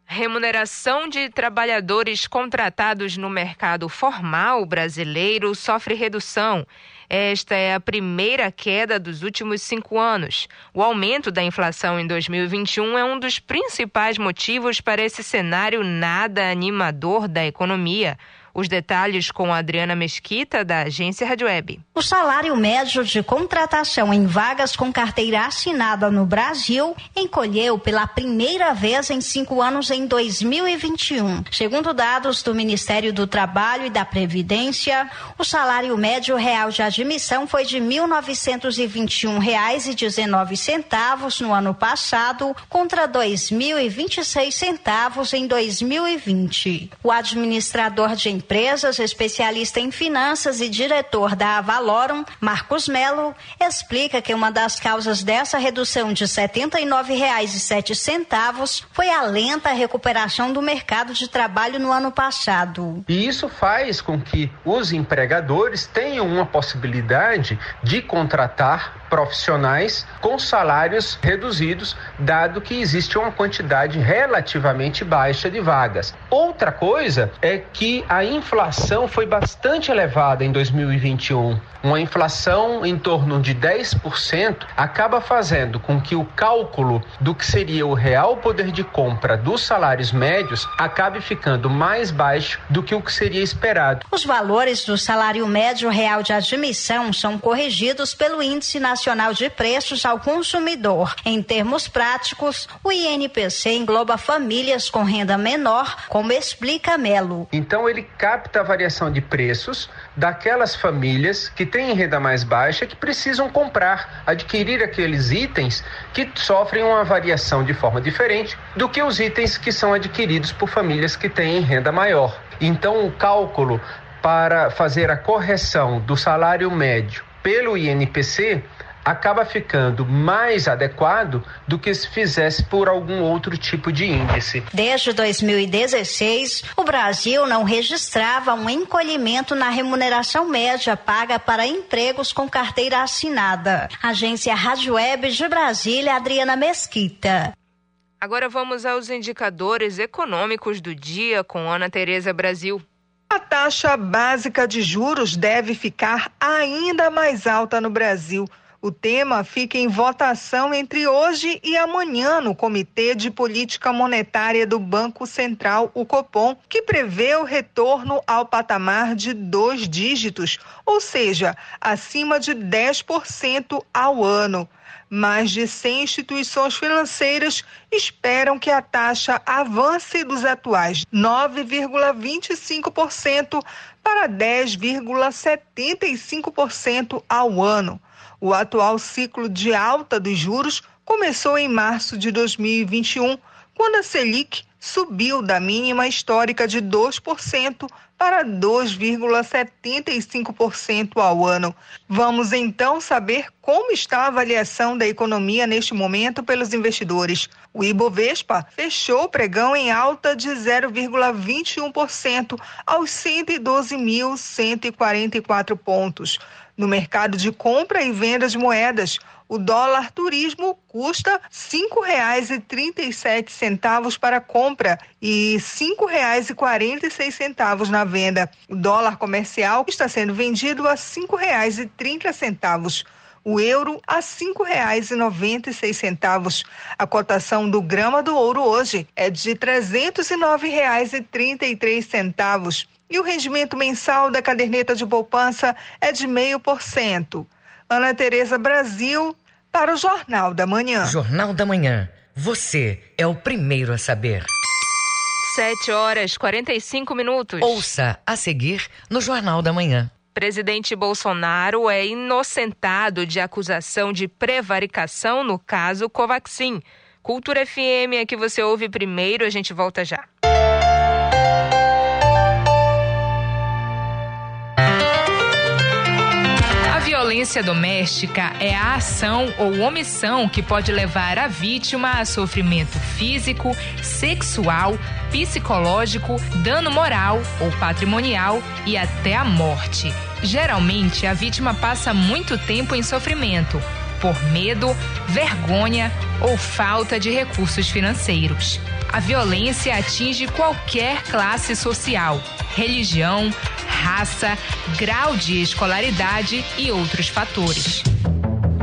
Remuneração de trabalhadores contratados no mercado formal brasileiro sofre redução. Esta é a primeira queda dos últimos cinco anos. O aumento da inflação em 2021 é um dos principais motivos para esse cenário nada animador da economia. Os detalhes com a Adriana Mesquita, da agência Rádio Web. O salário médio de contratação em vagas com carteira assinada no Brasil encolheu pela primeira vez em cinco anos em 2021. Segundo dados do Ministério do Trabalho e da Previdência, o salário médio real de admissão foi de R$ 1.921,19 no ano passado, contra R$ 2.026 em 2020. O administrador de Empresas, especialista em finanças e diretor da Avalorum, Marcos Melo, explica que uma das causas dessa redução de R$ 79,07 foi a lenta recuperação do mercado de trabalho no ano passado. E isso faz com que os empregadores tenham uma possibilidade de contratar profissionais com salários reduzidos, dado que existe uma quantidade relativamente baixa de vagas. Outra coisa é que a inflação foi bastante elevada em 2021. Uma inflação em torno de 10% acaba fazendo com que o cálculo do que seria o real poder de compra dos salários médios acabe ficando mais baixo do que o que seria esperado. Os valores do salário médio real de admissão são corrigidos pelo Índice Nacional de Preços ao Consumidor. Em termos práticos, o INPC engloba famílias com renda menor, como explica Melo. Então ele capta a variação de preços daquelas famílias que têm renda mais baixa que precisam comprar, adquirir aqueles itens que sofrem uma variação de forma diferente do que os itens que são adquiridos por famílias que têm renda maior. Então, o cálculo para fazer a correção do salário médio pelo INPC acaba ficando mais adequado do que se fizesse por algum outro tipo de índice. Desde 2016, o Brasil não registrava um encolhimento na remuneração média paga para empregos com carteira assinada. Agência Rádio Web de Brasília, Adriana Mesquita. Agora vamos aos indicadores econômicos do dia com Ana Tereza Brasil. A taxa básica de juros deve ficar ainda mais alta no Brasil. O tema fica em votação entre hoje e amanhã no Comitê de Política Monetária do Banco Central, o Copom, que prevê o retorno ao patamar de dois dígitos, ou seja, acima de 10% ao ano. Mais de 100 instituições financeiras esperam que a taxa avance dos atuais 9,25% para 10,75% ao ano. O atual ciclo de alta dos juros começou em março de 2021, quando a Selic subiu da mínima histórica de 2% para 2,75% ao ano. Vamos então saber como está a avaliação da economia neste momento pelos investidores. O Ibovespa fechou o pregão em alta de 0,21% aos 112.144 pontos. No mercado de compra e venda de moedas, o dólar turismo custa R$ 5,37 para compra e R$ 5,46 na venda. O dólar comercial está sendo vendido a R$ 5,30 o euro a R$ 5,96. A cotação do grama do ouro hoje é de R$ 309,33 e o rendimento mensal da caderneta de poupança é de 0,5%. Ana Tereza Brasil, para o Jornal da Manhã. Jornal da Manhã. Você é o primeiro a saber. 7 horas 45 minutos. Ouça a seguir no Jornal da Manhã. Presidente Bolsonaro é inocentado de acusação de prevaricação no caso Covaxin. Cultura FM é que você ouve primeiro, a gente volta já. Violência doméstica é a ação ou omissão que pode levar a vítima a sofrimento físico, sexual, psicológico, dano moral ou patrimonial e até a morte. Geralmente, a vítima passa muito tempo em sofrimento por medo, vergonha ou falta de recursos financeiros. A violência atinge qualquer classe social, religião, raça, grau de escolaridade e outros fatores.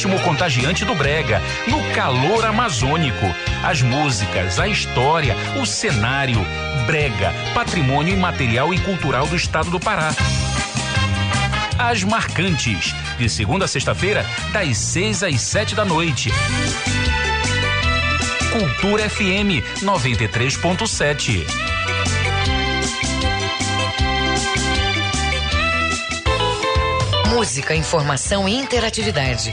Ritmo contagiante do Brega, no calor amazônico. As músicas, a história, o cenário. Brega, patrimônio imaterial e cultural do estado do Pará. As Marcantes, de segunda a sexta-feira, das seis às sete da noite. Cultura FM 93.7. Música, informação e interatividade.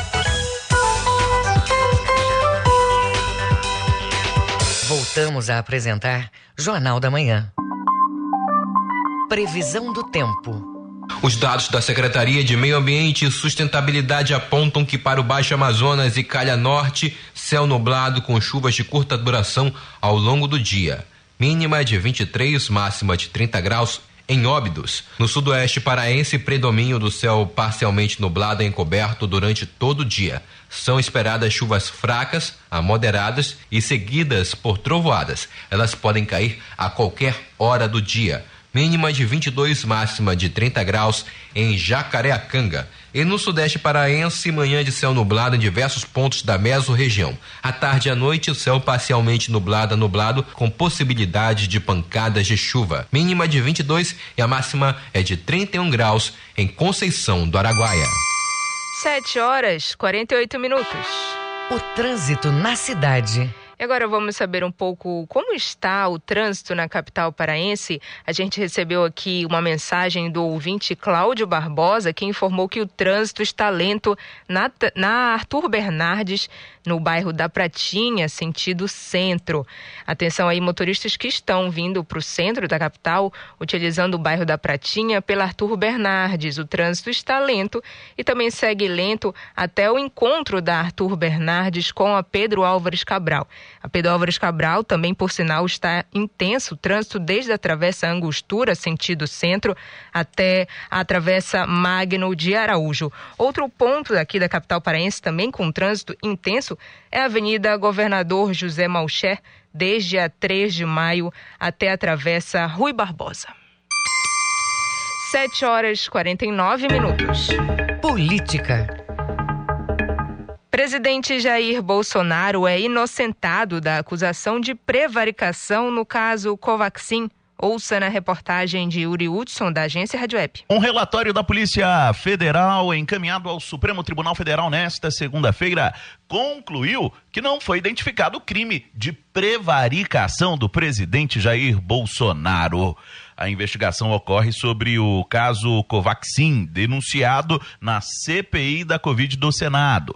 Voltamos a apresentar Jornal da Manhã. Previsão do tempo. Os dados da Secretaria de Meio Ambiente e Sustentabilidade apontam que para o Baixo Amazonas e Calha Norte, céu nublado com chuvas de curta duração ao longo do dia. Mínima de 23, máxima de 30 graus em Óbidos. No sudoeste paraense, predomínio do céu parcialmente nublado e encoberto durante todo o dia são esperadas chuvas fracas a moderadas e seguidas por trovoadas. Elas podem cair a qualquer hora do dia. Mínima de 22, máxima de 30 graus em Jacareacanga. E no sudeste paraense, manhã de céu nublado em diversos pontos da mesorregião. À tarde e à noite, o céu parcialmente nublado a nublado, com possibilidade de pancadas de chuva. Mínima de 22 e a máxima é de 31 graus em Conceição do Araguaia. 7 horas 48 minutos. O trânsito na cidade. E agora vamos saber um pouco como está o trânsito na capital paraense. A gente recebeu aqui uma mensagem do ouvinte Cláudio Barbosa, que informou que o trânsito está lento na, na Arthur Bernardes, no bairro da Pratinha, sentido centro. Atenção aí, motoristas que estão vindo para o centro da capital, utilizando o bairro da Pratinha pela Arthur Bernardes. O trânsito está lento e também segue lento até o encontro da Arthur Bernardes com a Pedro Álvares Cabral. A Pedro Álvares Cabral também, por sinal, está intenso o trânsito desde a Travessa Angostura, sentido centro, até a Travessa Magno de Araújo. Outro ponto aqui da capital paraense, também com trânsito intenso, é a Avenida Governador José Malcher, desde a 3 de maio até a Travessa Rui Barbosa. 7 horas 49 minutos. Política. Presidente Jair Bolsonaro é inocentado da acusação de prevaricação no caso Covaxin. Ouça na reportagem de Yuri Hudson, da agência Rádio Web. Um relatório da Polícia Federal encaminhado ao Supremo Tribunal Federal nesta segunda-feira concluiu que não foi identificado o crime de prevaricação do presidente Jair Bolsonaro. A investigação ocorre sobre o caso Covaxin, denunciado na CPI da Covid do Senado.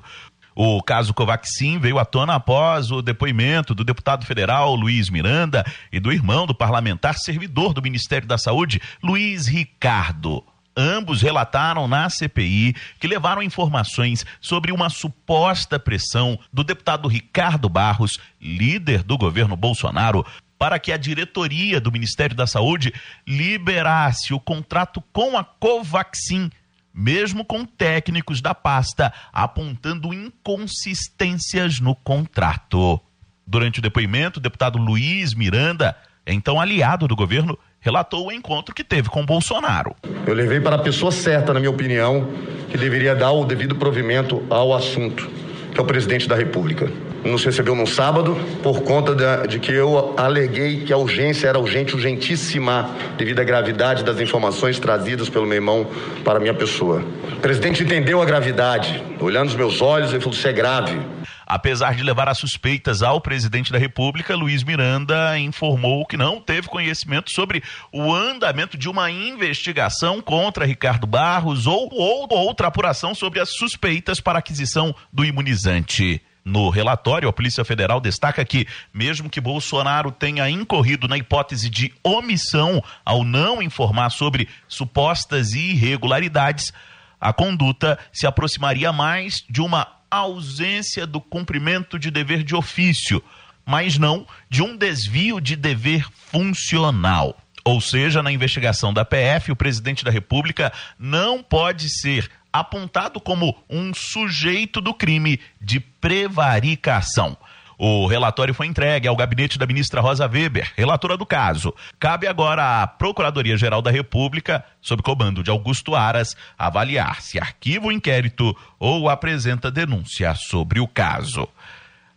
O caso Covaxin veio à tona após o depoimento do deputado federal Luiz Miranda e do irmão do parlamentar servidor do Ministério da Saúde, Luiz Ricardo. Ambos relataram na CPI que levaram informações sobre uma suposta pressão do deputado Ricardo Barros, líder do governo Bolsonaro, para que a diretoria do Ministério da Saúde liberasse o contrato com a Covaxin mesmo com técnicos da pasta apontando inconsistências no contrato. Durante o depoimento, o deputado Luiz Miranda, então aliado do governo, relatou o encontro que teve com Bolsonaro. Eu levei para a pessoa certa, na minha opinião, que deveria dar o devido provimento ao assunto, que é o presidente da República nos recebeu no sábado por conta de, de, que eu aleguei que a urgência era urgente, urgentíssima, devido à gravidade das informações trazidas pelo meu irmão para minha pessoa. O presidente entendeu a gravidade, olhando os meus olhos, ele falou: Isso é grave. Apesar de levar as suspeitas ao presidente da República, Luiz Miranda informou que não teve conhecimento sobre o andamento de uma investigação contra Ricardo Barros ou, ou outra apuração sobre as suspeitas para aquisição do imunizante. No relatório, a Polícia Federal destaca que, mesmo que Bolsonaro tenha incorrido na hipótese de omissão ao não informar sobre supostas irregularidades, a conduta se aproximaria mais de uma ausência do cumprimento de dever de ofício, mas não de um desvio de dever funcional. Ou seja, na investigação da PF, o presidente da República não pode ser apontado como um sujeito do crime de prevaricação. O relatório foi entregue ao gabinete da ministra Rosa Weber, relatora do caso. Cabe agora à Procuradoria-Geral da República, sob comando de Augusto Aras, avaliar se arquiva o inquérito ou apresenta denúncia sobre o caso.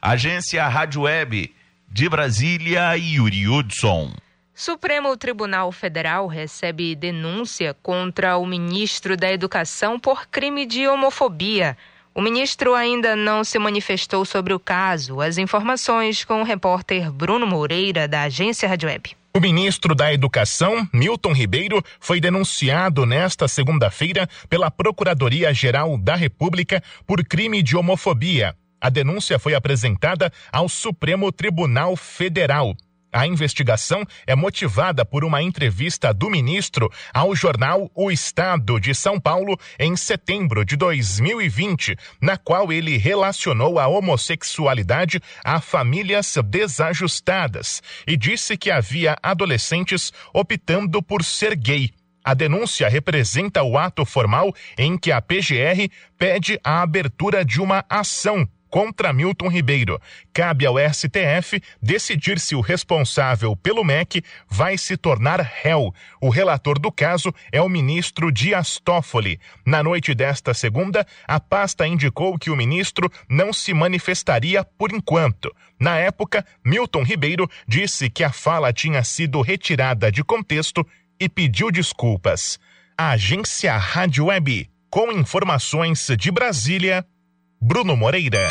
Agência Rádio Web de Brasília, Yuri Hudson. Supremo Tribunal Federal recebe denúncia contra o ministro da Educação por crime de homofobia. O ministro ainda não se manifestou sobre o caso. As informações com o repórter Bruno Moreira, da agência Rádio Web. O ministro da Educação, Milton Ribeiro, foi denunciado nesta segunda-feira pela Procuradoria-Geral da República por crime de homofobia. A denúncia foi apresentada ao Supremo Tribunal Federal. A investigação é motivada por uma entrevista do ministro ao jornal O Estado de São Paulo em setembro de 2020, na qual ele relacionou a homossexualidade a famílias desajustadas e disse que havia adolescentes optando por ser gay. A denúncia representa o ato formal em que a PGR pede a abertura de uma ação contra Milton Ribeiro. Cabe ao STF decidir se o responsável pelo MEC vai se tornar réu. O relator do caso é o ministro Dias Toffoli. Na noite desta segunda, a pasta indicou que o ministro não se manifestaria por enquanto. Na época, Milton Ribeiro disse que a fala tinha sido retirada de contexto e pediu desculpas. A agência Rádio Web, com informações de Brasília, Bruno Moreira.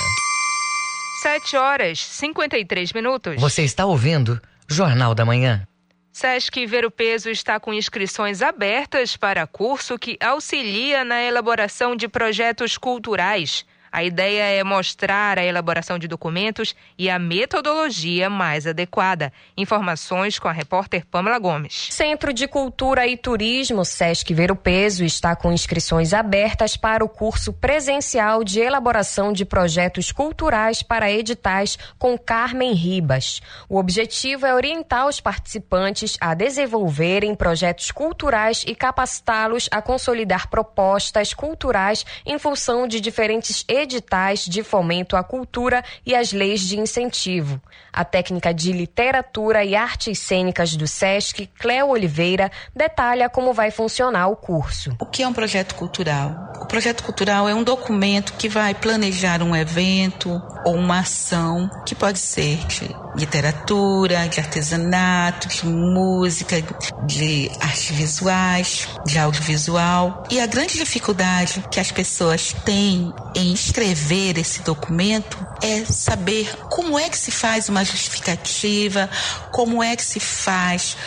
7 horas 53 minutos. Você está ouvindo Jornal da Manhã. Sesc Ver o Peso está com inscrições abertas para curso que auxilia na elaboração de projetos culturais. A ideia é mostrar a elaboração de documentos e a metodologia mais adequada. Informações com a repórter Pamela Gomes. Centro de Cultura e Turismo, Sesc Ver o Peso, está com inscrições abertas para o curso presencial de elaboração de projetos culturais para editais com Carmen Ribas. O objetivo é orientar os participantes a desenvolverem projetos culturais e capacitá-los a consolidar propostas culturais em função de diferentes editais de fomento à cultura e as leis de incentivo. A técnica de literatura e artes cênicas do SESC, Cléo Oliveira, detalha como vai funcionar o curso. O que é um projeto cultural? O projeto cultural é um documento que vai planejar um evento ou uma ação que pode ser de literatura, de artesanato, de música, de artes visuais, de audiovisual. E a grande dificuldade que as pessoas têm em escrever esse documento é saber como é que se faz uma justificativa, como é que se faz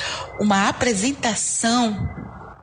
uma apresentação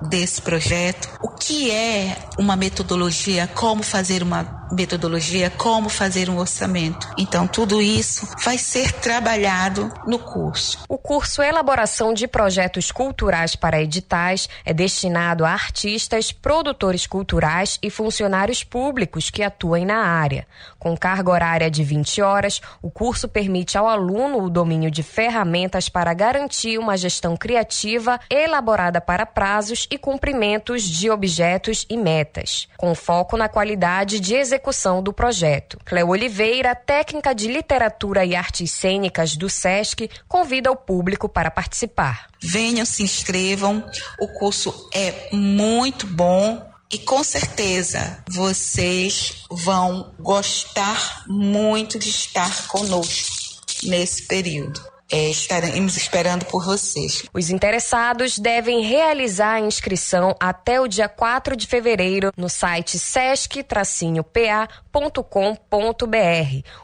desse projeto, o que é uma metodologia, como fazer uma metodologia, como fazer um orçamento. Então, tudo isso vai ser trabalhado no curso. O curso Elaboração de Projetos Culturais para Editais é destinado a artistas, produtores culturais e funcionários públicos que atuem na área. Com carga horária de 20 horas, o curso permite ao aluno o domínio de ferramentas para garantir uma gestão criativa elaborada para prazos e cumprimentos de objetos e metas, com foco na qualidade de execução do projeto. Cleo Oliveira, técnica de literatura e artes cênicas do SESC, convida o público para participar. Venham, se inscrevam, o curso é muito bom. E com certeza vocês vão gostar muito de estar conosco nesse período. É, estaremos esperando por vocês. Os interessados devem realizar a inscrição até o dia 4 de fevereiro no site sesc-pa.com.br.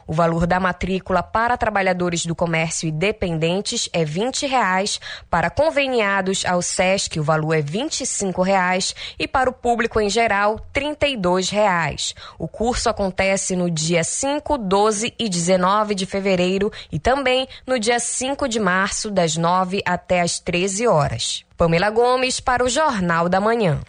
O valor da matrícula para trabalhadores do comércio e dependentes é 20 reais, para conveniados ao SESC o valor é 25 reais, e para o público em geral 32 reais. O curso acontece no dia 5, 12 e 19 de fevereiro e também no dia 5 de março, das 9 até as 13 horas. Pamela Gomes para o Jornal da Manhã.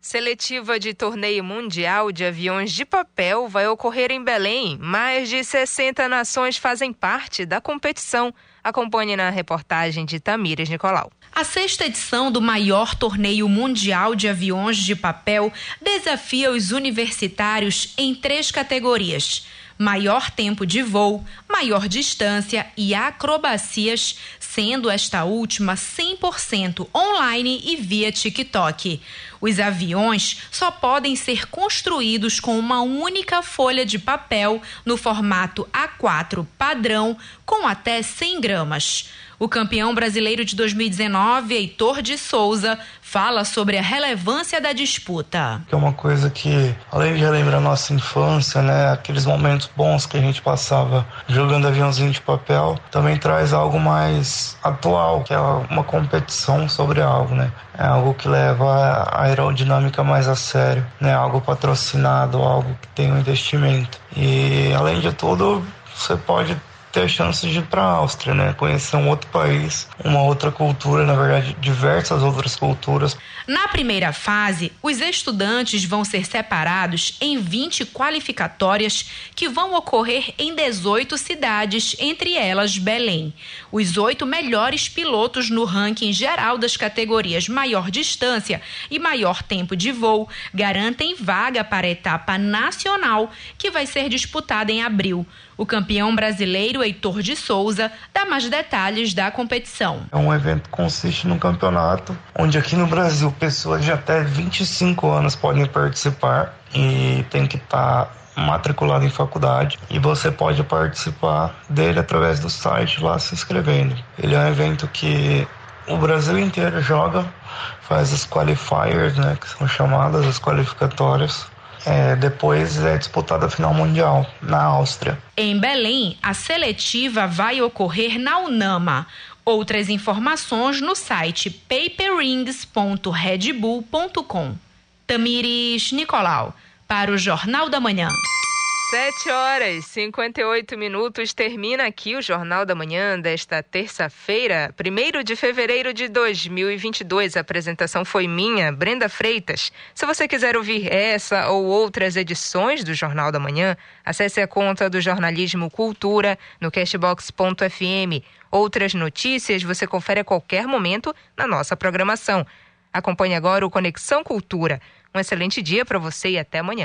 Seletiva de torneio mundial de aviões de papel vai ocorrer em Belém. Mais de 60 nações fazem parte da competição. Acompanhe na reportagem de Tamires Nicolau. A sexta edição do maior torneio mundial de aviões de papel desafia os universitários em três categorias maior tempo de voo, maior distância e acrobacias, sendo esta última 100% online e via TikTok. Os aviões só podem ser construídos com uma única folha de papel no formato A4 padrão com até 100 gramas. O campeão brasileiro de 2019, Heitor de Souza, fala sobre a relevância da disputa. É uma coisa que, além de relembrar nossa infância, né, aqueles momentos bons que a gente passava jogando aviãozinho de papel, também traz algo mais atual, que é uma competição sobre algo, né? É algo que leva a aerodinâmica mais a sério, né? Algo patrocinado, algo que tem um investimento. E além de tudo, você pode ter a chance de ir para a Áustria, né? Conhecer um outro país, uma outra cultura, na verdade, diversas outras culturas. Na primeira fase, os estudantes vão ser separados em 20 qualificatórias que vão ocorrer em 18 cidades, entre elas Belém. Os oito melhores pilotos no ranking geral das categorias maior distância e maior tempo de voo garantem vaga para a etapa nacional, que vai ser disputada em abril. O campeão brasileiro Heitor de Souza dá mais detalhes da competição. É um evento que consiste num campeonato onde aqui no Brasil pessoas de até 25 anos podem participar e tem que estar tá matriculado em faculdade e você pode participar dele através do site lá se inscrevendo. Ele é um evento que o Brasil inteiro joga, faz as qualifiers, né, que são chamadas as qualificatórias é, depois é disputada a final mundial na Áustria. Em Belém, a seletiva vai ocorrer na UNAMA. Outras informações no site paperrings.redbull.com. Tamires Nicolau, para o Jornal da Manhã. 7 horas e 58 minutos. Termina aqui o Jornal da Manhã desta terça-feira, 1 de fevereiro de 2022. A apresentação foi minha, Brenda Freitas. Se você quiser ouvir essa ou outras edições do Jornal da Manhã, acesse a conta do Jornalismo Cultura no cashbox.fm. Outras notícias você confere a qualquer momento na nossa programação. Acompanhe agora o Conexão Cultura. Um excelente dia para você e até amanhã.